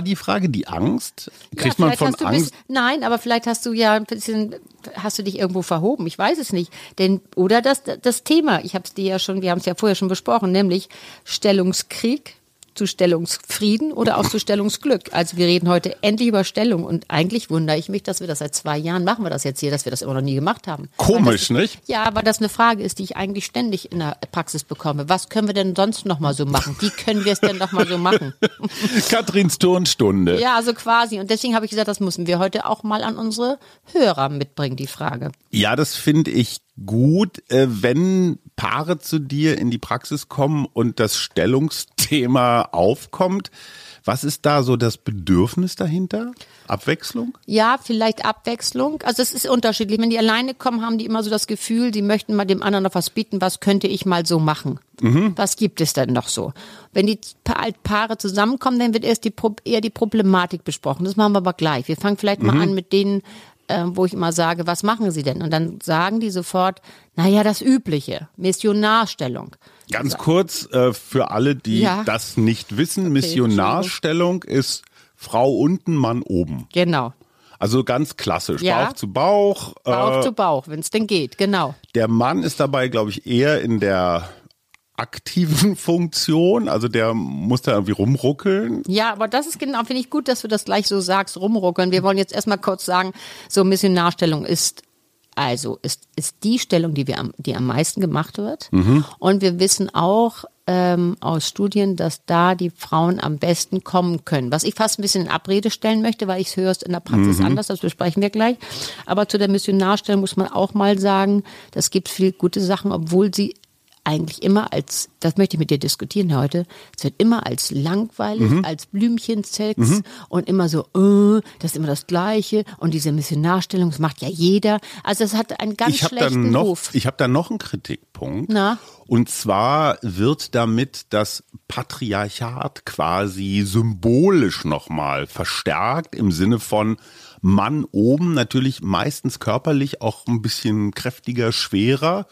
die Frage, die Angst? Kriegt ja, man von Angst? Bisschen, nein, aber vielleicht hast du ja ein bisschen, hast du dich irgendwo verhoben. Ich weiß es nicht. Denn, oder das, das Thema, ich habe es dir ja schon, wir haben es ja vorher schon besprochen, nämlich Stellungskrieg zu Stellungsfrieden oder auch zu Stellungsglück. Also wir reden heute endlich über Stellung und eigentlich wundere ich mich, dass wir das seit zwei Jahren machen wir das jetzt hier, dass wir das immer noch nie gemacht haben. Komisch, das, nicht? Ja, aber das eine Frage ist, die ich eigentlich ständig in der Praxis bekomme. Was können wir denn sonst noch mal so machen? Wie können wir es denn noch mal so machen? Katrins Turnstunde. Ja, also quasi. Und deswegen habe ich gesagt, das müssen wir heute auch mal an unsere Hörer mitbringen, die Frage. Ja, das finde ich gut, äh, wenn Paare zu dir in die Praxis kommen und das Stellungsthema aufkommt. Was ist da so das Bedürfnis dahinter? Abwechslung? Ja, vielleicht Abwechslung. Also es ist unterschiedlich. Wenn die alleine kommen, haben die immer so das Gefühl, sie möchten mal dem anderen noch was bieten. Was könnte ich mal so machen? Mhm. Was gibt es denn noch so? Wenn die Paare zusammenkommen, dann wird erst die, eher die Problematik besprochen. Das machen wir aber gleich. Wir fangen vielleicht mal mhm. an mit denen, äh, wo ich immer sage, was machen Sie denn? Und dann sagen die sofort, naja, das Übliche, Missionarstellung. Ganz kurz äh, für alle, die ja. das nicht wissen, okay, Missionarstellung ist Frau unten, Mann oben. Genau. Also ganz klassisch, ja. Bauch zu Bauch. Bauch äh, zu Bauch, wenn es denn geht, genau. Der Mann ist dabei, glaube ich, eher in der aktiven Funktion, also der muss da irgendwie rumruckeln. Ja, aber das ist genau, finde ich gut, dass du das gleich so sagst, rumruckeln. Wir wollen jetzt erstmal kurz sagen, so Missionarstellung ist also ist, ist die Stellung, die wir am, die am meisten gemacht wird. Mhm. Und wir wissen auch ähm, aus Studien, dass da die Frauen am besten kommen können. Was ich fast ein bisschen in Abrede stellen möchte, weil ich es höre in der Praxis mhm. anders, das besprechen wir gleich. Aber zu der Missionarstellung muss man auch mal sagen, das gibt viel gute Sachen, obwohl sie eigentlich immer als, das möchte ich mit dir diskutieren heute, es wird immer als langweilig, mhm. als Blümchensex mhm. und immer so, äh, das ist immer das Gleiche und diese Missionarstellung, das macht ja jeder. Also es hat einen ganz ich schlechten noch, Ruf. Ich habe da noch einen Kritikpunkt. Na? Und zwar wird damit das Patriarchat quasi symbolisch nochmal verstärkt im Sinne von, Mann oben, natürlich meistens körperlich auch ein bisschen kräftiger, schwerer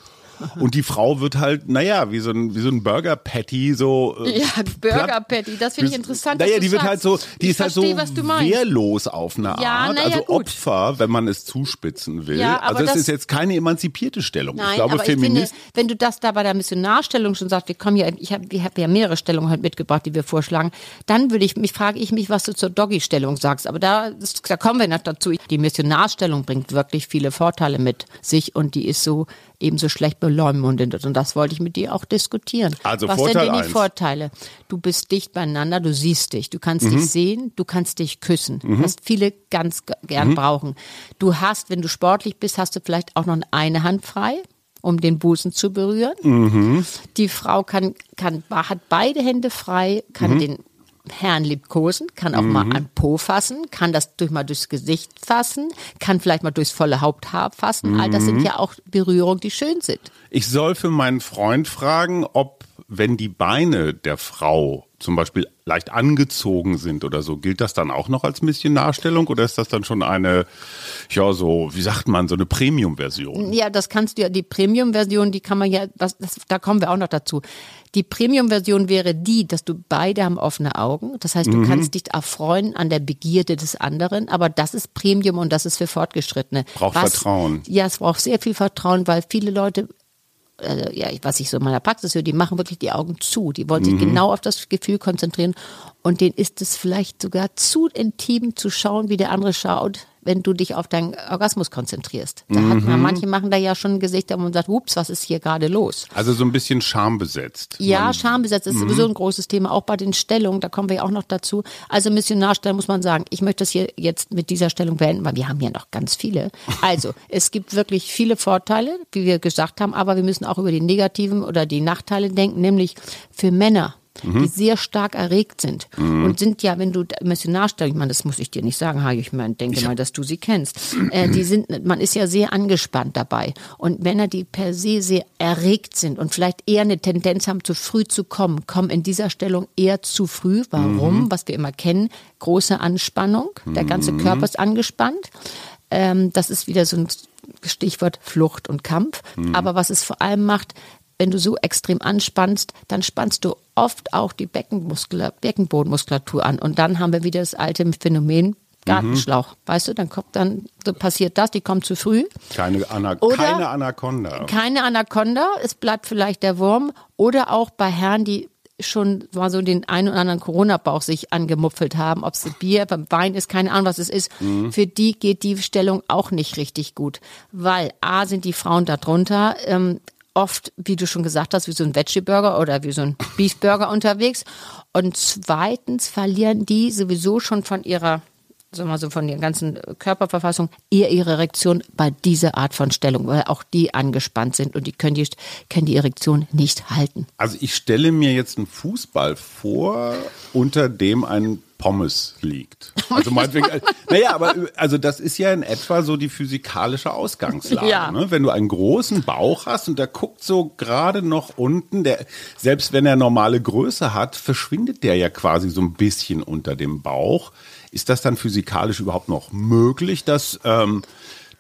und die Frau wird halt, naja, wie so ein, wie so ein Burger Patty, so. Äh, ja, Burger Patty, das finde ich interessant. Naja, die wird halt so, die ich ist halt so wehrlos auf eine ja, Art. Ja, also gut. Opfer, wenn man es zuspitzen will. Ja, also es ist jetzt keine emanzipierte Stellung. Nein, ich glaube, aber Feminist. Finde, wenn du das da bei der Missionarstellung schon sagst, wir kommen ja, ich habe hab ja mehrere Stellungen heute mitgebracht, die wir vorschlagen, dann würde ich mich, frage ich mich, was du zur Doggy-Stellung sagst. Aber da, da kommen wir noch dazu. Die Missionarstellung bringt wirklich viele Vorteile mit sich und die ist so ebenso schlecht beleumundet. Und das wollte ich mit dir auch diskutieren. Also Was Vorteil sind denn die eins. Vorteile? Du bist dicht beieinander, du siehst dich, du kannst mhm. dich sehen, du kannst dich küssen, mhm. was viele ganz gern mhm. brauchen. Du hast, wenn du sportlich bist, hast du vielleicht auch noch eine Hand frei um den Busen zu berühren. Mhm. Die Frau kann, kann, hat beide Hände frei, kann mhm. den Herrn liebkosen, kann auch mhm. mal am Po fassen, kann das durch mal durchs Gesicht fassen, kann vielleicht mal durchs volle Haupthaar fassen. Mhm. All das sind mhm. ja auch Berührungen, die schön sind. Ich soll für meinen Freund fragen, ob wenn die Beine der Frau zum Beispiel leicht angezogen sind oder so, gilt das dann auch noch als Missionarstellung oder ist das dann schon eine, ja, so, wie sagt man, so eine Premium-Version? Ja, das kannst du ja, die Premium-Version, die kann man ja, das, das, da kommen wir auch noch dazu. Die Premium-Version wäre die, dass du beide haben offene Augen. Das heißt, du mhm. kannst dich erfreuen an der Begierde des anderen, aber das ist Premium und das ist für Fortgeschrittene. Braucht Was, Vertrauen. Ja, es braucht sehr viel Vertrauen, weil viele Leute äh, ja, was ich so in meiner Praxis höre, die machen wirklich die Augen zu. Die wollen sich mhm. genau auf das Gefühl konzentrieren. Und denen ist es vielleicht sogar zu intim zu schauen, wie der andere schaut, wenn du dich auf deinen Orgasmus konzentrierst. Da mhm. hat man, mhm. manche machen da ja schon ein Gesicht und sagt, ups, was ist hier gerade los? Also so ein bisschen schambesetzt. Ja, man, schambesetzt ist mhm. sowieso ein großes Thema, auch bei den Stellungen, da kommen wir ja auch noch dazu. Also Missionarstellung muss man sagen, ich möchte das hier jetzt mit dieser Stellung beenden, weil wir haben ja noch ganz viele. Also, es gibt wirklich viele Vorteile, wie wir gesagt haben, aber wir müssen auch über die negativen oder die Nachteile denken, nämlich für Männer mhm. die sehr stark erregt sind mhm. und sind ja, wenn du Missionarstellung, ich meine, das muss ich dir nicht sagen, Hagi, ich meine, denke ich mal, dass du sie kennst. Äh, die sind, man ist ja sehr angespannt dabei und Männer, die per se sehr erregt sind und vielleicht eher eine Tendenz haben, zu früh zu kommen, kommen in dieser Stellung eher zu früh. Warum? Mhm. Was wir immer kennen, große Anspannung, der ganze mhm. Körper ist angespannt. Ähm, das ist wieder so ein Stichwort Flucht und Kampf. Mhm. Aber was es vor allem macht, wenn du so extrem anspannst, dann spannst du oft auch die Beckenbodenmuskulatur an. Und dann haben wir wieder das alte Phänomen, Gartenschlauch. Mhm. Weißt du, dann kommt dann so passiert das, die kommt zu früh. Keine, Ana oder keine Anaconda. Keine Anaconda, es bleibt vielleicht der Wurm. Oder auch bei Herren, die schon mal so den einen oder anderen Corona-Bauch sich angemupfelt haben, ob es Bier, beim Wein ist, keine Ahnung, was es ist. Mhm. Für die geht die Stellung auch nicht richtig gut, weil A sind die Frauen da drunter. Ähm, oft, wie du schon gesagt hast, wie so ein Veggie-Burger oder wie so ein Beef-Burger unterwegs. Und zweitens verlieren die sowieso schon von ihrer sagen wir mal so von der ganzen Körperverfassung, eher ihre Erektion bei dieser Art von Stellung, weil auch die angespannt sind und die können die, können die Erektion nicht halten. Also ich stelle mir jetzt einen Fußball vor, unter dem ein Pommes liegt. Also meinetwegen, naja, aber also das ist ja in etwa so die physikalische Ausgangslage. Ja. Ne? Wenn du einen großen Bauch hast und der guckt so gerade noch unten, der, selbst wenn er normale Größe hat, verschwindet der ja quasi so ein bisschen unter dem Bauch. Ist das dann physikalisch überhaupt noch möglich, dass ähm,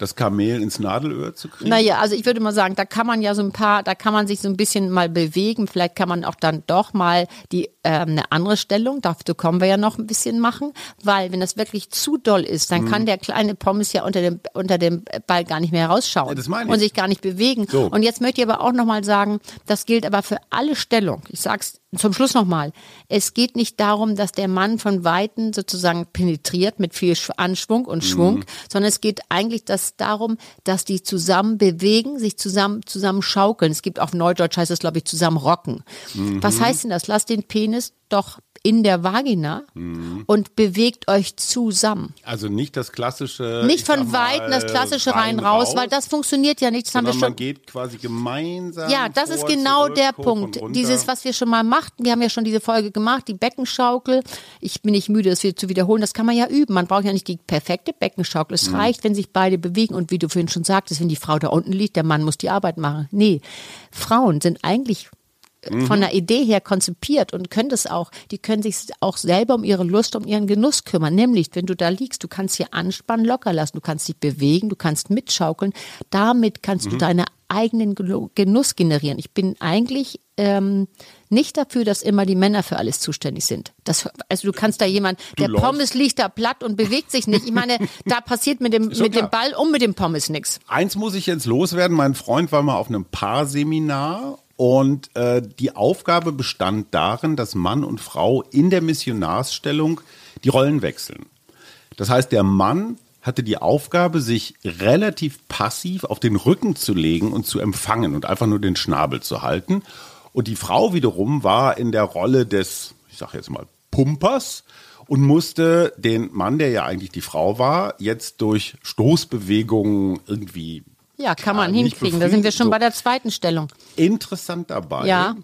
das Kamel ins Nadelöhr zu kriegen? Naja, also ich würde mal sagen, da kann man ja so ein paar, da kann man sich so ein bisschen mal bewegen. Vielleicht kann man auch dann doch mal die äh, eine andere Stellung, dazu kommen wir ja noch ein bisschen machen, weil wenn das wirklich zu doll ist, dann mhm. kann der kleine Pommes ja unter dem unter dem Ball gar nicht mehr rausschauen ja, und sich gar nicht bewegen. So. Und jetzt möchte ich aber auch noch mal sagen, das gilt aber für alle Stellungen. Ich sag's zum Schluss nochmal. Es geht nicht darum, dass der Mann von Weitem sozusagen penetriert mit viel Anschwung und Schwung, mhm. sondern es geht eigentlich das darum, dass die zusammen bewegen, sich zusammen, zusammen schaukeln. Es gibt auf Neudeutsch heißt es, glaube ich, zusammen rocken. Mhm. Was heißt denn das? Lass den Penis doch in der Vagina mhm. und bewegt euch zusammen. Also nicht das klassische. Nicht von Weitem das klassische rein raus, raus, weil das funktioniert ja nicht. Das haben wir schon. Man geht quasi gemeinsam. Ja, das ist genau der Punkt. Dieses, was wir schon mal machten. Wir haben ja schon diese Folge gemacht, die Beckenschaukel. Ich bin nicht müde, das wieder zu wiederholen. Das kann man ja üben. Man braucht ja nicht die perfekte Beckenschaukel. Es mhm. reicht, wenn sich beide bewegen und wie du vorhin schon sagtest, wenn die Frau da unten liegt, der Mann muss die Arbeit machen. Nee, Frauen sind eigentlich mhm. von der Idee her konzipiert und können das auch, die können sich auch selber um ihre Lust, um ihren Genuss kümmern. Nämlich, wenn du da liegst, du kannst hier anspannen, locker lassen, du kannst dich bewegen, du kannst mitschaukeln. Damit kannst mhm. du deine eigenen Genuss generieren. Ich bin eigentlich ähm, nicht dafür, dass immer die Männer für alles zuständig sind. Das, also du kannst da jemand, der läufst. Pommes liegt da platt und bewegt sich nicht. Ich meine, da passiert mit dem, mit dem Ball und mit dem Pommes nichts. Eins muss ich jetzt loswerden. Mein Freund war mal auf einem Paarseminar und äh, die Aufgabe bestand darin, dass Mann und Frau in der Missionarsstellung die Rollen wechseln. Das heißt, der Mann hatte die Aufgabe, sich relativ passiv auf den Rücken zu legen und zu empfangen und einfach nur den Schnabel zu halten. Und die Frau wiederum war in der Rolle des, ich sage jetzt mal, Pumpers und musste den Mann, der ja eigentlich die Frau war, jetzt durch Stoßbewegungen irgendwie ja, kann man hinkriegen. Da sind wir schon so. bei der zweiten Stellung. Interessant dabei. Ja.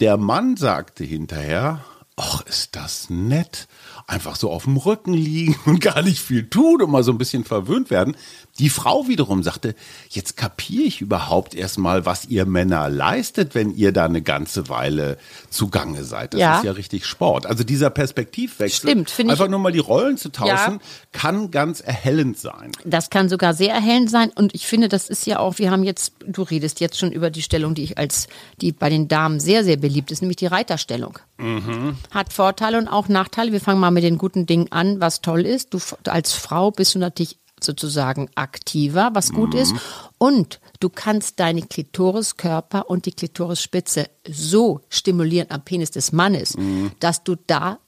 Der Mann sagte hinterher, ach, ist das nett einfach so auf dem Rücken liegen und gar nicht viel tun und mal so ein bisschen verwöhnt werden. Die Frau wiederum sagte, jetzt kapiere ich überhaupt erstmal, was ihr Männer leistet, wenn ihr da eine ganze Weile zugange seid. Das ja. ist ja richtig Sport. Also dieser Perspektivwechsel, Stimmt, einfach ich, nur mal die Rollen zu tauschen, ja. kann ganz erhellend sein. Das kann sogar sehr erhellend sein und ich finde, das ist ja auch, wir haben jetzt, du redest jetzt schon über die Stellung, die ich als, die bei den Damen sehr, sehr beliebt ist, nämlich die Reiterstellung. Mhm. Hat Vorteile und auch Nachteile. Wir fangen mal mit den guten Dingen an, was toll ist. Du als Frau bist du natürlich sozusagen aktiver, was gut mhm. ist. Und du kannst deine Klitoriskörper und die Klitorisspitze so stimulieren am Penis des Mannes, mhm. dass du da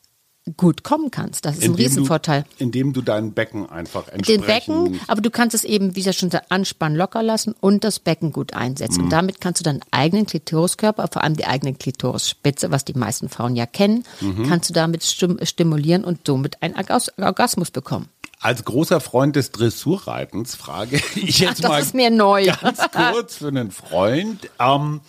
gut kommen kannst. Das ist indem ein Riesenvorteil. Du, indem du dein Becken einfach entsprechend... Den Becken, aber du kannst es eben, wie ich schon gesagt, anspannen, locker lassen und das Becken gut einsetzen. Mhm. Und damit kannst du deinen eigenen Klitoriskörper, vor allem die eigene Klitorisspitze, was die meisten Frauen ja kennen, mhm. kannst du damit stimulieren und somit einen Orgasmus bekommen. Als großer Freund des Dressurreitens frage ich jetzt Ach, mal ist mir neu. ganz kurz für einen Freund. Ähm,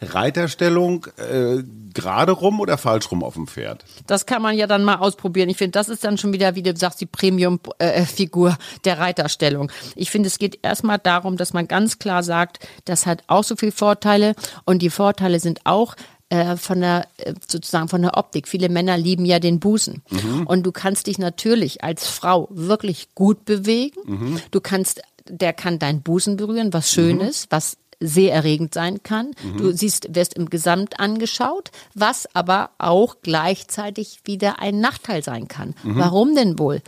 Reiterstellung äh, gerade rum oder falsch rum auf dem Pferd? Das kann man ja dann mal ausprobieren. Ich finde, das ist dann schon wieder, wie du sagst, die Premium-Figur der Reiterstellung. Ich finde, es geht erstmal darum, dass man ganz klar sagt, das hat auch so viele Vorteile und die Vorteile sind auch, äh, von der äh, sozusagen von der Optik. Viele Männer lieben ja den Busen mhm. und du kannst dich natürlich als Frau wirklich gut bewegen. Mhm. Du kannst, der kann deinen Busen berühren, was schön mhm. ist, was sehr erregend sein kann. Mhm. Du siehst, wirst im Gesamt angeschaut, was aber auch gleichzeitig wieder ein Nachteil sein kann. Mhm. Warum denn wohl?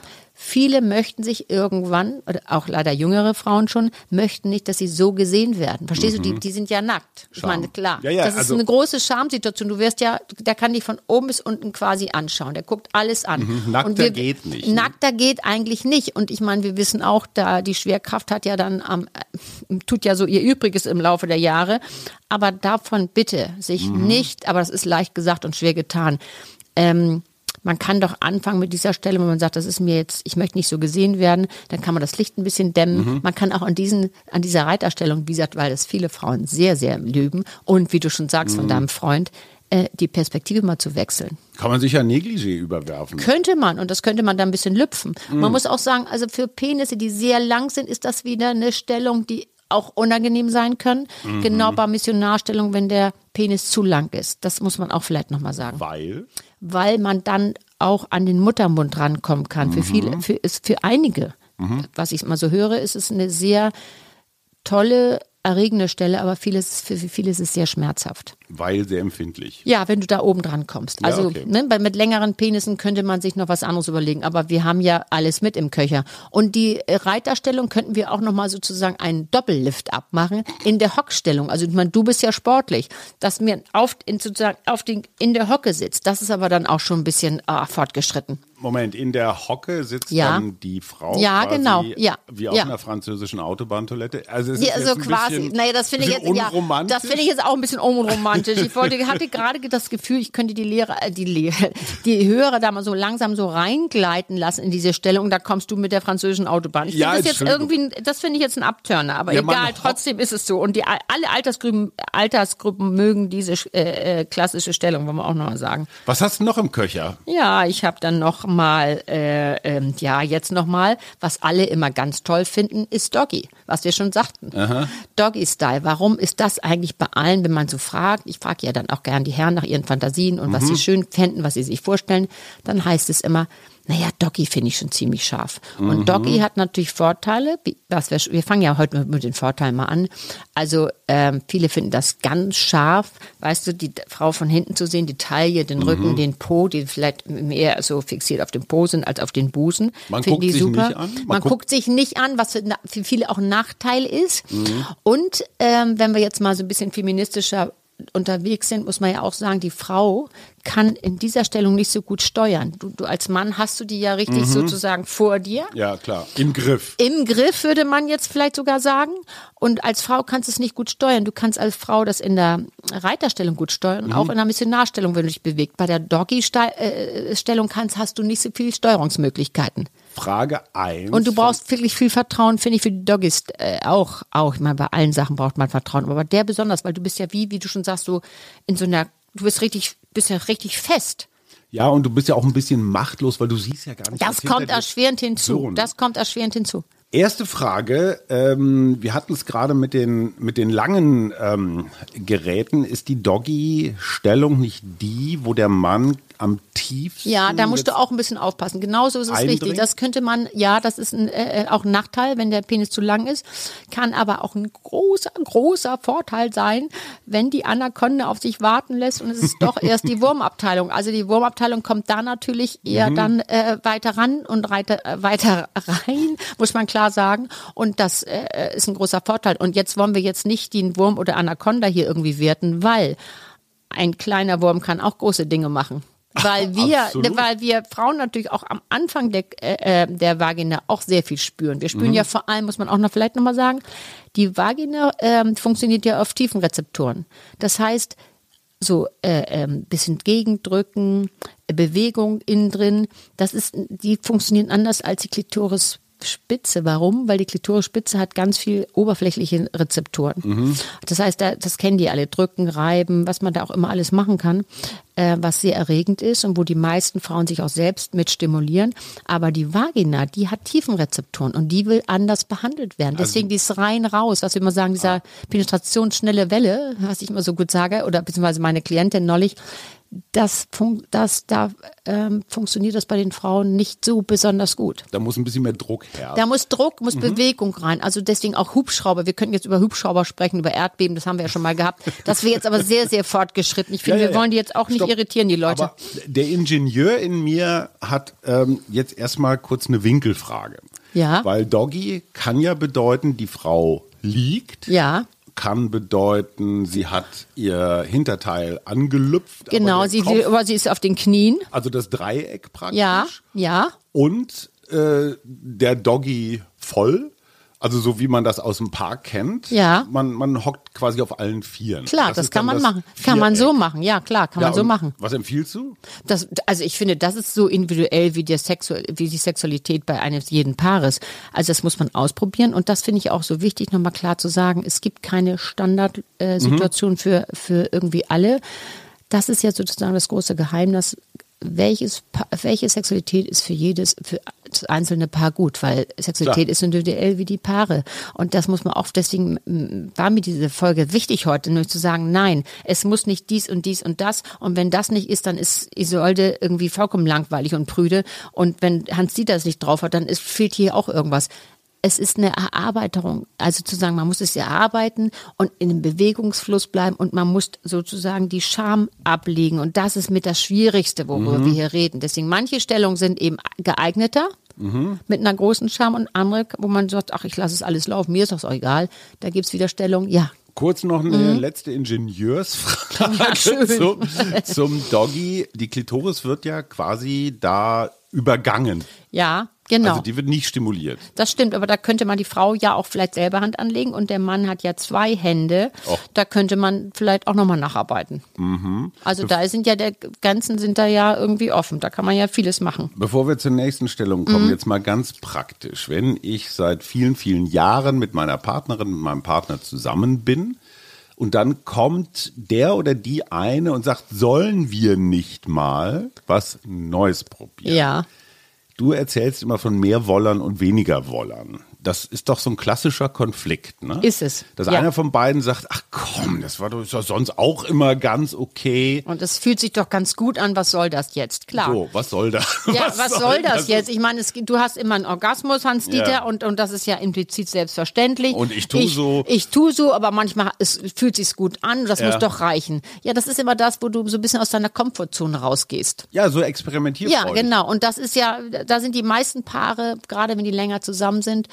Viele möchten sich irgendwann, oder auch leider jüngere Frauen schon, möchten nicht, dass sie so gesehen werden. Verstehst mhm. du? Die, die sind ja nackt. Scham. Ich meine, klar. Ja, ja, das ist also eine große Schamsituation. Du wirst ja, der kann dich von oben bis unten quasi anschauen. Der guckt alles an. Mhm. Nackter wir, geht nicht. Ne? Nackter geht eigentlich nicht. Und ich meine, wir wissen auch, da die Schwerkraft hat ja dann am, äh, tut ja so ihr Übriges im Laufe der Jahre. Aber davon bitte sich mhm. nicht, aber das ist leicht gesagt und schwer getan, ähm, man kann doch anfangen mit dieser Stelle, wenn man sagt, das ist mir jetzt, ich möchte nicht so gesehen werden, dann kann man das Licht ein bisschen dämmen. Mhm. Man kann auch an diesen, an dieser Reiterstellung, wie gesagt, weil das viele Frauen sehr, sehr lüben und wie du schon sagst mhm. von deinem Freund, äh, die Perspektive mal zu wechseln. Kann man sich ja Negligé überwerfen. Könnte man und das könnte man dann ein bisschen lüpfen. Mhm. Man muss auch sagen, also für Penisse, die sehr lang sind, ist das wieder eine Stellung, die auch unangenehm sein können. Mhm. Genau bei Missionarstellung, wenn der Penis zu lang ist. Das muss man auch vielleicht nochmal sagen. Weil? Weil man dann auch an den Muttermund rankommen kann. Mhm. Für viele, für, ist für einige, mhm. was ich mal so höre, ist es eine sehr tolle erregende Stelle, aber vieles, für viele ist es sehr schmerzhaft. Weil sehr empfindlich. Ja, wenn du da oben dran kommst. Also ja, okay. ne, mit längeren Penissen könnte man sich noch was anderes überlegen, aber wir haben ja alles mit im Köcher. Und die Reiterstellung könnten wir auch nochmal sozusagen einen Doppellift abmachen in der Hockstellung. Also ich meine, du bist ja sportlich, dass mir auf, in, sozusagen auf den, in der Hocke sitzt. Das ist aber dann auch schon ein bisschen ah, fortgeschritten. Moment, in der Hocke sitzt ja. dann die Frau. Ja, genau. Ja. Wie auf ja. einer französischen Autobahntoilette. Also, es ist ja, also quasi. Bisschen, naja, das finde ich jetzt. Ja, das finde ich jetzt auch ein bisschen unromantisch. Ich wollte, hatte gerade das Gefühl, ich könnte die Lehrer, äh, die Lehrer, die Hörer da mal so langsam so reingleiten lassen in diese Stellung. Da kommst du mit der französischen Autobahn. Ich ja, das jetzt irgendwie, das finde ich jetzt ein Abturner. Aber egal, trotzdem ist es so. Und die alle Altersgruppen, Altersgruppen mögen diese äh, äh, klassische Stellung, wollen wir auch nochmal sagen. Was hast du noch im Köcher? Ja, ich habe dann noch mal, äh, äh, ja, jetzt nochmal, was alle immer ganz toll finden, ist Doggy, was wir schon sagten. Doggy-Style. Warum ist das eigentlich bei allen, wenn man so fragt? Ich frage ja dann auch gern die Herren nach ihren Fantasien und mhm. was sie schön fänden, was sie sich vorstellen. Dann heißt es immer, naja, Doggy finde ich schon ziemlich scharf. Und mhm. Doggy hat natürlich Vorteile. Was wir, wir fangen ja heute mit den Vorteilen mal an. Also ähm, viele finden das ganz scharf, weißt du, die Frau von hinten zu sehen, die Taille, den mhm. Rücken, den Po, die vielleicht mehr so fixiert auf dem Po sind als auf den Busen. Man guckt sich super. nicht an. Man, Man guckt, guckt, sich nicht an, was für, für viele auch ein Nachteil ist. Mhm. Und ähm, wenn wir jetzt mal so ein bisschen feministischer unterwegs sind, muss man ja auch sagen, die Frau kann in dieser Stellung nicht so gut steuern. Du, du als Mann hast du die ja richtig mhm. sozusagen vor dir. Ja, klar. Im Griff. Im Griff würde man jetzt vielleicht sogar sagen. Und als Frau kannst du es nicht gut steuern. Du kannst als Frau das in der Reiterstellung gut steuern, mhm. auch in der Missionarstellung, wenn du dich bewegst. Bei der Doggy-Stellung kannst, hast du nicht so viele Steuerungsmöglichkeiten. Frage 1. Und du brauchst wirklich viel Vertrauen, finde ich, für die Doggies äh, auch. Auch, ich meine, bei allen Sachen braucht man Vertrauen. Aber bei der besonders, weil du bist ja wie, wie du schon sagst, so in so einer, du bist richtig, bist ja richtig fest. Ja, und du bist ja auch ein bisschen machtlos, weil du siehst ja gar nicht. Das kommt erschwerend hinzu. So, ne? Das kommt erschwerend hinzu. Erste Frage, ähm, wir hatten es gerade mit den, mit den langen ähm, Geräten. Ist die Doggy-Stellung nicht die, wo der Mann am tiefsten. Ja, da musst du auch ein bisschen aufpassen. Genauso ist es eindringt. richtig. Das könnte man, ja, das ist ein, äh, auch ein Nachteil, wenn der Penis zu lang ist. Kann aber auch ein großer, großer Vorteil sein, wenn die Anaconda auf sich warten lässt und es ist doch erst die Wurmabteilung. Also die Wurmabteilung kommt da natürlich eher mhm. dann äh, weiter ran und weiter, äh, weiter rein, muss man klar sagen. Und das äh, ist ein großer Vorteil. Und jetzt wollen wir jetzt nicht den Wurm oder Anaconda hier irgendwie werten, weil ein kleiner Wurm kann auch große Dinge machen. Weil wir, Absolut. weil wir Frauen natürlich auch am Anfang der, äh, äh, der Vagina auch sehr viel spüren. Wir spüren mhm. ja vor allem, muss man auch noch vielleicht nochmal sagen, die Vagina äh, funktioniert ja auf tiefen Rezeptoren. Das heißt, so äh, ähm, bisschen gegendrücken, Bewegung innen drin, das ist, die funktionieren anders als die Klitoris Spitze. Warum? Weil die Klitorisspitze hat ganz viel oberflächliche Rezeptoren. Mhm. Das heißt, das kennen die alle. Drücken, reiben, was man da auch immer alles machen kann, äh, was sehr erregend ist und wo die meisten Frauen sich auch selbst mit stimulieren. Aber die Vagina, die hat Tiefenrezeptoren und die will anders behandelt werden. Also Deswegen also, die ist rein raus. Was wir immer sagen, dieser ah. penetrationsschnelle Welle, was ich immer so gut sage, oder beziehungsweise meine Klientin neulich, das, fun das da ähm, funktioniert das bei den Frauen nicht so besonders gut. Da muss ein bisschen mehr Druck her. Da muss Druck, muss mhm. Bewegung rein. Also deswegen auch Hubschrauber. Wir können jetzt über Hubschrauber sprechen, über Erdbeben, das haben wir ja schon mal gehabt. Das wäre jetzt aber sehr, sehr fortgeschritten. Ich finde, ja, ja, wir wollen die jetzt auch Stopp. nicht irritieren, die Leute. Aber der Ingenieur in mir hat ähm, jetzt erstmal kurz eine Winkelfrage. Ja. Weil Doggy kann ja bedeuten, die Frau liegt. Ja kann bedeuten, sie hat ihr Hinterteil angelüpft. Genau, sie, Kopf, aber sie ist auf den Knien. Also das Dreieck praktisch. Ja, ja. Und äh, der Doggy voll. Also so wie man das aus dem Park kennt. Ja. Man, man hockt quasi auf allen Vieren. Klar, das, das kann man machen. Kann man so machen. Ja, klar, kann ja, man so machen. Was empfiehlst du? Das, also ich finde, das ist so individuell wie, der Sexu wie die Sexualität bei eines jeden Paares. Also das muss man ausprobieren und das finde ich auch so wichtig, nochmal klar zu sagen. Es gibt keine Standardsituation äh, mhm. für, für irgendwie alle. Das ist ja sozusagen das große Geheimnis, welches, welche Sexualität ist für jedes, für das einzelne Paar gut, weil Sexualität Klar. ist individuell wie die Paare. Und das muss man auch, deswegen war mir diese Folge wichtig heute, nur zu sagen, nein, es muss nicht dies und dies und das. Und wenn das nicht ist, dann ist Isolde irgendwie vollkommen langweilig und prüde. Und wenn Hans Dieter es nicht drauf hat, dann ist, fehlt hier auch irgendwas es ist eine Erarbeitung. Also zu sagen, man muss es erarbeiten und in einem Bewegungsfluss bleiben und man muss sozusagen die Scham ablegen. Und das ist mit das Schwierigste, worüber mhm. wir hier reden. Deswegen manche Stellungen sind eben geeigneter. Mhm. Mit einer großen Scham und andere, wo man sagt, ach, ich lasse es alles laufen, mir ist das auch egal. Da gibt es wieder Stellungen, ja, Kurz noch eine mhm. letzte Ingenieursfrage ja, zum, zum Doggy. Die Klitoris wird ja quasi da übergangen. Ja. Genau. Also die wird nicht stimuliert. Das stimmt, aber da könnte man die Frau ja auch vielleicht selber Hand anlegen und der Mann hat ja zwei Hände. Och. Da könnte man vielleicht auch nochmal nacharbeiten. Mhm. Also da sind ja der Ganzen sind da ja irgendwie offen. Da kann man ja vieles machen. Bevor wir zur nächsten Stellung kommen, mhm. jetzt mal ganz praktisch. Wenn ich seit vielen, vielen Jahren mit meiner Partnerin, mit meinem Partner zusammen bin, und dann kommt der oder die eine und sagt, sollen wir nicht mal was Neues probieren? Ja. Du erzählst immer von mehr Wollern und weniger Wollern das ist doch so ein klassischer Konflikt, ne? Ist es. Dass ja. einer von beiden sagt, ach komm, das war doch sonst auch immer ganz okay. Und es fühlt sich doch ganz gut an, was soll das jetzt? Klar. So, was soll das? Ja, was, was soll, soll das, das jetzt? Ich meine, es, du hast immer einen Orgasmus, Hans-Dieter, ja. und, und das ist ja implizit selbstverständlich. Und ich tue so. Ich tue so, aber manchmal es fühlt sich gut an, das ja. muss doch reichen. Ja, das ist immer das, wo du so ein bisschen aus deiner Komfortzone rausgehst. Ja, so experimentierfreudig. Ja, genau. Und das ist ja, da sind die meisten Paare, gerade wenn die länger zusammen sind,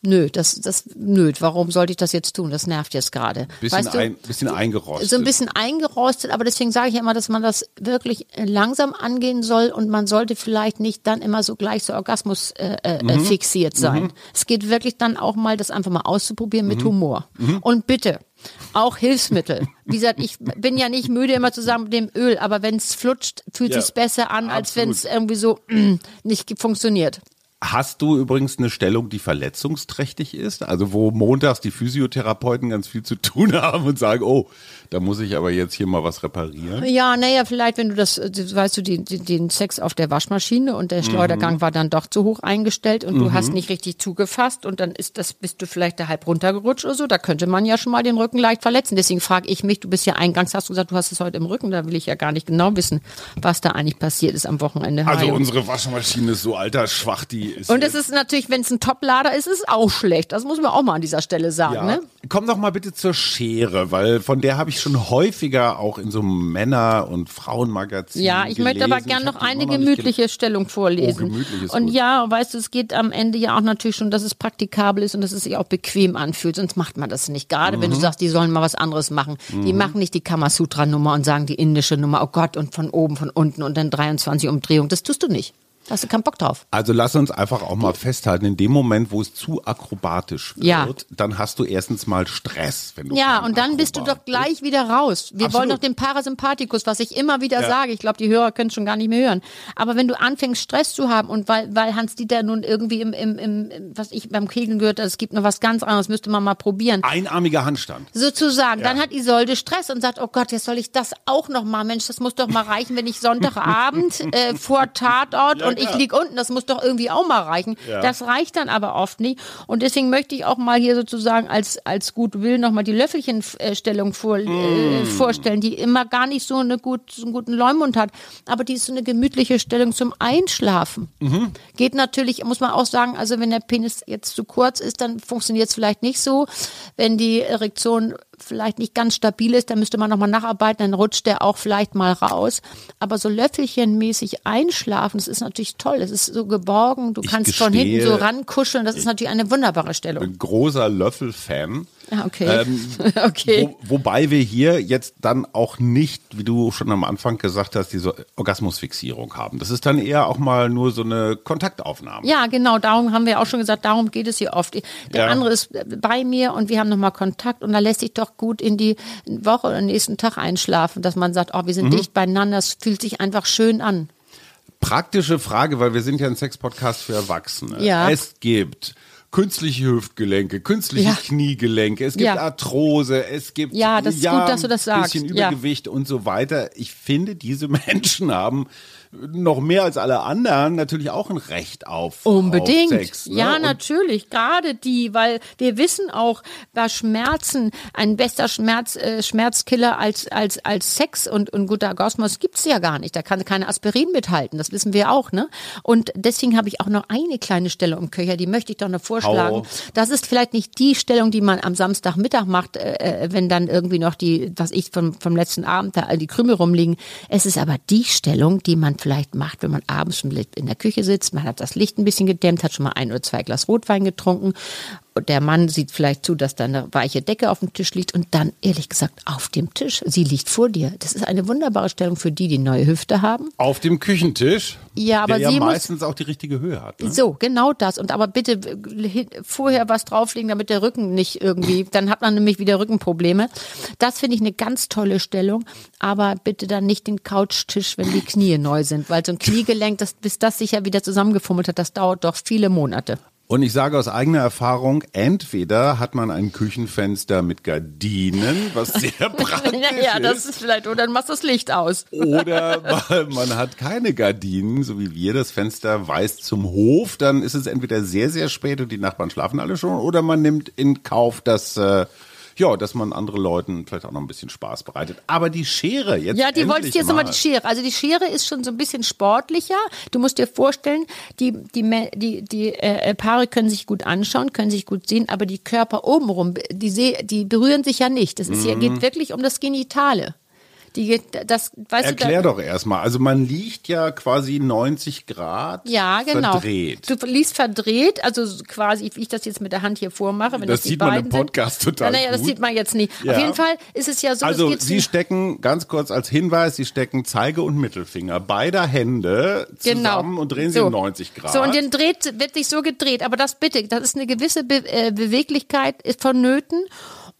Nö, das, das, nö, warum sollte ich das jetzt tun? Das nervt jetzt gerade. Bisschen, weißt du, ein, bisschen eingerostet. So ein bisschen eingerostet, aber deswegen sage ich ja immer, dass man das wirklich langsam angehen soll und man sollte vielleicht nicht dann immer so gleich so Orgasmus äh, äh, mhm. fixiert sein. Mhm. Es geht wirklich dann auch mal, das einfach mal auszuprobieren mit mhm. Humor. Mhm. Und bitte, auch Hilfsmittel. Wie gesagt, ich bin ja nicht müde immer zusammen mit dem Öl, aber wenn es flutscht, fühlt ja, sich's besser an, als wenn es irgendwie so nicht funktioniert. Hast du übrigens eine Stellung, die verletzungsträchtig ist? Also wo montags die Physiotherapeuten ganz viel zu tun haben und sagen, oh, da muss ich aber jetzt hier mal was reparieren. Ja, naja, vielleicht, wenn du das, weißt du, die, den Sex auf der Waschmaschine und der Schleudergang mhm. war dann doch zu hoch eingestellt und mhm. du hast nicht richtig zugefasst und dann ist das, bist du vielleicht da halb runtergerutscht oder so. Da könnte man ja schon mal den Rücken leicht verletzen. Deswegen frage ich mich, du bist ja eingangs, hast du gesagt, du hast es heute im Rücken, da will ich ja gar nicht genau wissen, was da eigentlich passiert ist am Wochenende. Also unsere Waschmaschine ist so altersschwach, die ist. Und es ist natürlich, wenn es ein Toplader ist, ist es auch schlecht. Das muss man auch mal an dieser Stelle sagen. Ja. Ne? Komm doch mal bitte zur Schere, weil von der habe ich schon häufiger auch in so Männer- und Frauenmagazinen. Ja, ich gelesen. möchte aber gerne noch eine gemütliche Stellung vorlesen. Oh, und gut. ja, weißt du, es geht am Ende ja auch natürlich schon, dass es praktikabel ist und dass es sich auch bequem anfühlt. Sonst macht man das nicht. Gerade mhm. wenn du mhm. sagst, die sollen mal was anderes machen. Mhm. Die machen nicht die Kamasutra-Nummer und sagen die indische Nummer. Oh Gott, und von oben, von unten und dann 23 Umdrehungen. Das tust du nicht. Hast du keinen Bock drauf. Also lass uns einfach auch mal festhalten, in dem Moment, wo es zu akrobatisch wird, ja. dann hast du erstens mal Stress. Wenn du ja, und dann bist du doch gleich wieder raus. Wir Absolut. wollen doch den Parasympathikus, was ich immer wieder ja. sage. Ich glaube, die Hörer können es schon gar nicht mehr hören. Aber wenn du anfängst, Stress zu haben und weil, weil Hans-Dieter nun irgendwie im, im, im, was ich beim Kegeln gehört habe, es gibt noch was ganz anderes, müsste man mal probieren. Einarmiger Handstand. Sozusagen. Ja. Dann hat Isolde Stress und sagt, oh Gott, jetzt soll ich das auch noch mal. Mensch, das muss doch mal reichen, wenn ich Sonntagabend äh, vor Tatort und und ich ja. lieg unten, das muss doch irgendwie auch mal reichen. Ja. Das reicht dann aber oft nicht. Und deswegen möchte ich auch mal hier sozusagen als, als Will nochmal die Löffelchenstellung vor, äh, mm. äh, vorstellen, die immer gar nicht so, eine gut, so einen guten Leumund hat. Aber die ist so eine gemütliche Stellung zum Einschlafen. Mhm. Geht natürlich, muss man auch sagen, also wenn der Penis jetzt zu kurz ist, dann funktioniert es vielleicht nicht so. Wenn die Erektion vielleicht nicht ganz stabil ist, dann müsste man nochmal nacharbeiten, dann rutscht der auch vielleicht mal raus. Aber so löffelchenmäßig einschlafen, das ist natürlich toll. Es ist so geborgen, du ich kannst gestehe, von hinten so rankuscheln, das ist natürlich eine wunderbare Stellung. Ein großer Löffel-Fan. Ah, okay. Ähm, okay. Wo, wobei wir hier jetzt dann auch nicht, wie du schon am Anfang gesagt hast, diese Orgasmusfixierung haben. Das ist dann eher auch mal nur so eine Kontaktaufnahme. Ja, genau. Darum haben wir auch schon gesagt, darum geht es hier oft. Der ja. andere ist bei mir und wir haben nochmal Kontakt und da lässt sich doch gut in die Woche oder nächsten Tag einschlafen, dass man sagt, oh, wir sind mhm. dicht beieinander. Es fühlt sich einfach schön an. Praktische Frage, weil wir sind ja ein Sex-Podcast für Erwachsene. Ja. Es gibt künstliche Hüftgelenke, künstliche ja. Kniegelenke, es gibt ja. Arthrose, es gibt ja, das ist ja, gut, dass du das sagst. bisschen Übergewicht und so weiter. Ich finde, diese Menschen haben noch mehr als alle anderen natürlich auch ein Recht auf, Unbedingt. Auf Sex. Ne? Ja, und natürlich. Gerade die, weil wir wissen auch, dass Schmerzen ein bester Schmerz, äh, Schmerzkiller als, als, als Sex und, und guter Orgasmus gibt's ja gar nicht. Da kann keine Aspirin mithalten. Das wissen wir auch, ne? Und deswegen habe ich auch noch eine kleine Stellung im Köcher, die möchte ich doch noch vorschlagen. Hau. Das ist vielleicht nicht die Stellung, die man am Samstagmittag macht, äh, äh, wenn dann irgendwie noch die, was ich vom, vom letzten Abend da all die Krümel rumliegen. Es ist aber die Stellung, die man vielleicht macht, wenn man abends schon in der Küche sitzt, man hat das Licht ein bisschen gedämmt, hat schon mal ein oder zwei Glas Rotwein getrunken der Mann sieht vielleicht zu, dass da eine weiche Decke auf dem Tisch liegt und dann, ehrlich gesagt, auf dem Tisch. Sie liegt vor dir. Das ist eine wunderbare Stellung für die, die neue Hüfte haben. Auf dem Küchentisch? Ja, aber der sie ja meistens auch die richtige Höhe hat. Ne? So, genau das. Und aber bitte vorher was drauflegen, damit der Rücken nicht irgendwie, dann hat man nämlich wieder Rückenprobleme. Das finde ich eine ganz tolle Stellung. Aber bitte dann nicht den Couchtisch, wenn die Knie neu sind, weil so ein Kniegelenk, das, bis das sich ja wieder zusammengefummelt hat, das dauert doch viele Monate. Und ich sage aus eigener Erfahrung, entweder hat man ein Küchenfenster mit Gardinen, was sehr praktisch ist. ja, das ist vielleicht, oder dann machst du das Licht aus. Oder man hat keine Gardinen, so wie wir, das Fenster weist zum Hof, dann ist es entweder sehr, sehr spät und die Nachbarn schlafen alle schon, oder man nimmt in Kauf, dass äh, ja, dass man anderen Leuten vielleicht auch noch ein bisschen Spaß bereitet. Aber die Schere jetzt. Ja, die wollte ich jetzt nochmal die Schere. Also die Schere ist schon so ein bisschen sportlicher. Du musst dir vorstellen, die, die, die, die äh, Paare können sich gut anschauen, können sich gut sehen, aber die Körper obenrum, die, die berühren sich ja nicht. Ist mhm. geht wirklich um das Genitale. Die, das, weißt Erklär du, da, doch erstmal. Also man liegt ja quasi 90 Grad ja, genau. verdreht. Du liegst verdreht, also quasi, wie ich das jetzt mit der Hand hier vormache. Wenn das, das sieht man im Podcast sind. total naja, gut. das sieht man jetzt nicht. Ja. Auf jeden Fall ist es ja so, Also Sie stecken, ganz kurz als Hinweis, Sie stecken Zeige und Mittelfinger beider Hände genau. zusammen genau. und drehen sie so. um 90 Grad. So, und dann dreht, wird sich so gedreht. Aber das bitte, das ist eine gewisse Be äh, Beweglichkeit ist vonnöten.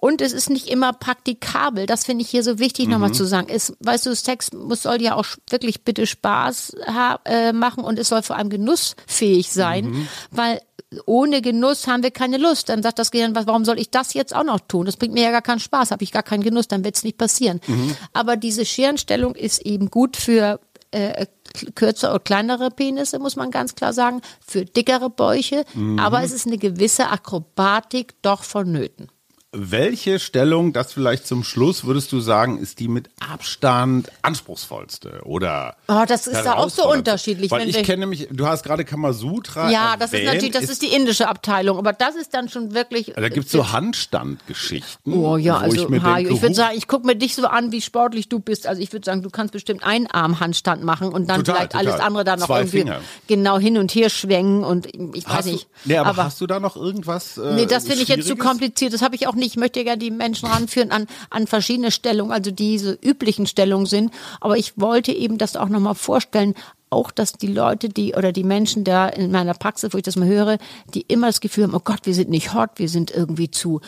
Und es ist nicht immer praktikabel. Das finde ich hier so wichtig mhm. nochmal zu sagen. Es, weißt du, Sex muss, soll ja auch wirklich bitte Spaß äh, machen und es soll vor allem genussfähig sein, mhm. weil ohne Genuss haben wir keine Lust. Dann sagt das Gehirn, warum soll ich das jetzt auch noch tun? Das bringt mir ja gar keinen Spaß, habe ich gar keinen Genuss, dann wird es nicht passieren. Mhm. Aber diese Scherenstellung ist eben gut für äh, kürzer oder kleinere Penisse, muss man ganz klar sagen, für dickere Bäuche. Mhm. Aber es ist eine gewisse Akrobatik doch vonnöten. Welche Stellung, das vielleicht zum Schluss, würdest du sagen, ist die mit Abstand anspruchsvollste oder? Oh, das ist da auch so unterschiedlich. Weil ich kenne nämlich, du hast gerade Kamasutra. Ja, das ist natürlich, das ist, ist, die indische Abteilung, aber das ist dann schon wirklich. Da gibt's so Handstandgeschichten. Oh ja, also ich, Hajo, ich würde sagen, ich gucke mir dich so an, wie sportlich du bist. Also ich würde sagen, du kannst bestimmt einen Arm Handstand machen und dann total, vielleicht total. alles andere da noch Zwei irgendwie Finger. genau hin und her schwenken und ich hast weiß nicht. Du, nee, aber, aber, hast du da noch irgendwas? Äh, nee, das finde ich jetzt zu kompliziert. Das habe ich auch nicht. Ich möchte ja die Menschen ranführen an, an verschiedene Stellungen, also diese üblichen Stellungen sind. Aber ich wollte eben das auch nochmal vorstellen, auch, dass die Leute, die oder die Menschen da in meiner Praxis, wo ich das mal höre, die immer das Gefühl haben, oh Gott, wir sind nicht hot, wir sind irgendwie zu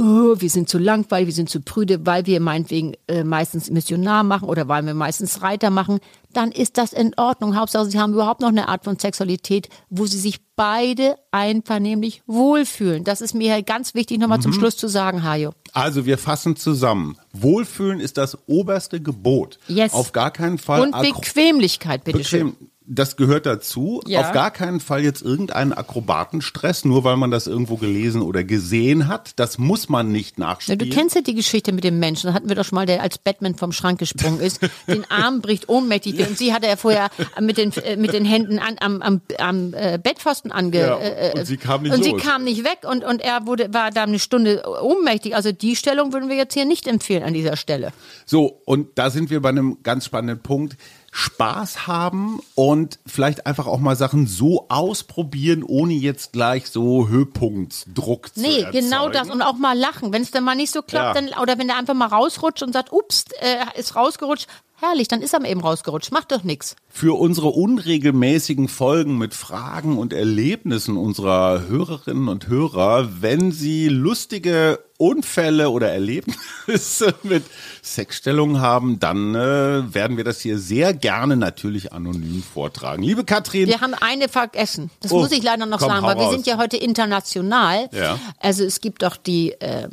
oh, wir sind zu langweilig, wir sind zu prüde, weil wir meinetwegen äh, meistens Missionar machen oder weil wir meistens Reiter machen, dann ist das in Ordnung. Hauptsache, sie haben überhaupt noch eine Art von Sexualität, wo sie sich beide einvernehmlich wohlfühlen. Das ist mir ganz wichtig, nochmal mhm. zum Schluss zu sagen, Hajo. Also wir fassen zusammen. Wohlfühlen ist das oberste Gebot. Yes. Auf gar keinen Fall. Und Bequemlichkeit, bitteschön. Bequem das gehört dazu. Ja. Auf gar keinen Fall jetzt irgendeinen Akrobatenstress, nur weil man das irgendwo gelesen oder gesehen hat. Das muss man nicht nachspielen. Ja, du kennst ja die Geschichte mit dem Menschen. Da hatten wir doch schon mal, der als Batman vom Schrank gesprungen ist, den Arm bricht ohnmächtig. Und sie hatte er vorher mit den, äh, mit den Händen an, am, am, am äh, Bettpfosten ange... Ja, äh, und sie kam nicht Und los. sie kam nicht weg und, und er wurde, war da eine Stunde ohnmächtig. Also die Stellung würden wir jetzt hier nicht empfehlen an dieser Stelle. So, und da sind wir bei einem ganz spannenden Punkt. Spaß haben und vielleicht einfach auch mal Sachen so ausprobieren, ohne jetzt gleich so Höhepunktsdruck zu Nee, genau das und auch mal lachen. Wenn es dann mal nicht so klappt, ja. dann, oder wenn der einfach mal rausrutscht und sagt, ups, äh, ist rausgerutscht, Herrlich, dann ist er eben rausgerutscht. Macht doch nichts. Für unsere unregelmäßigen Folgen mit Fragen und Erlebnissen unserer Hörerinnen und Hörer, wenn sie lustige Unfälle oder Erlebnisse mit Sexstellungen haben, dann äh, werden wir das hier sehr gerne natürlich anonym vortragen. Liebe Katrin. Wir haben eine vergessen. Das oh, muss ich leider noch komm, sagen, weil wir sind ja heute international. Ja. Also es gibt doch die, äh,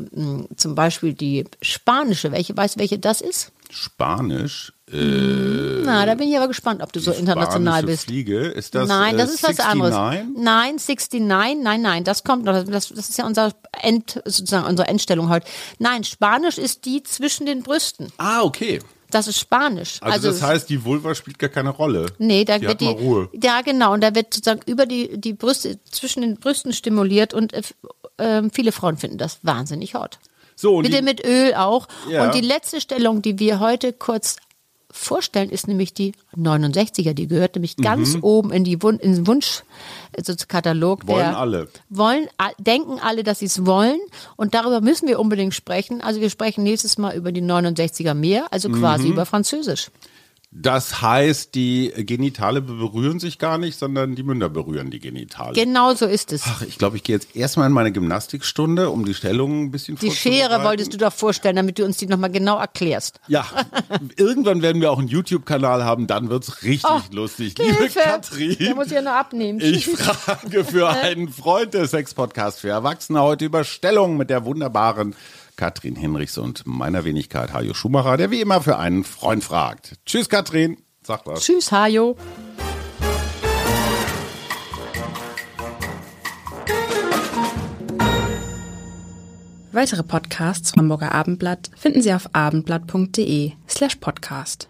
zum Beispiel die spanische. Welche, weißt du, welche das ist? Spanisch. Äh, Na, da bin ich aber gespannt, ob du so international bist. Fliege, ist das Nein, das äh, ist 69? was anderes. Nein, 69, nein, nein, das kommt noch. Das, das ist ja unser End, sozusagen unsere Endstellung heute. Nein, Spanisch ist die zwischen den Brüsten. Ah, okay. Das ist Spanisch. Also, also, das heißt, die Vulva spielt gar keine Rolle. Nee, da die wird die Ruhe. Ja, genau, und da wird sozusagen über die die Brüste zwischen den Brüsten stimuliert und äh, äh, viele Frauen finden das wahnsinnig hot. So, Bitte die, mit Öl auch. Ja. Und die letzte Stellung, die wir heute kurz vorstellen, ist nämlich die 69er. Die gehört nämlich mhm. ganz oben in, die Wun in den Wunschkatalog. Also wollen alle. Wollen, denken alle, dass sie es wollen. Und darüber müssen wir unbedingt sprechen. Also wir sprechen nächstes Mal über die 69er mehr, also quasi mhm. über Französisch. Das heißt, die Genitale berühren sich gar nicht, sondern die Münder berühren die Genitale. Genau so ist es. Ach, ich glaube, ich gehe jetzt erstmal in meine Gymnastikstunde, um die Stellung ein bisschen Die Schere wolltest du doch vorstellen, damit du uns die nochmal genau erklärst. Ja, irgendwann werden wir auch einen YouTube-Kanal haben, dann wird's richtig oh, lustig. Liebe Hilfe. Katrin. Der muss ja nur abnehmen. Ich frage für einen Freund des Sex-Podcast für Erwachsene heute über Stellung mit der wunderbaren Katrin Hinrichs und meiner Wenigkeit Hajo Schumacher, der wie immer für einen Freund fragt. Tschüss, Katrin. Sag was. Tschüss, Hajo. Weitere Podcasts vom Hamburger Abendblatt finden Sie auf abendblatt.de slash podcast.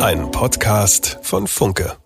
Ein Podcast von Funke.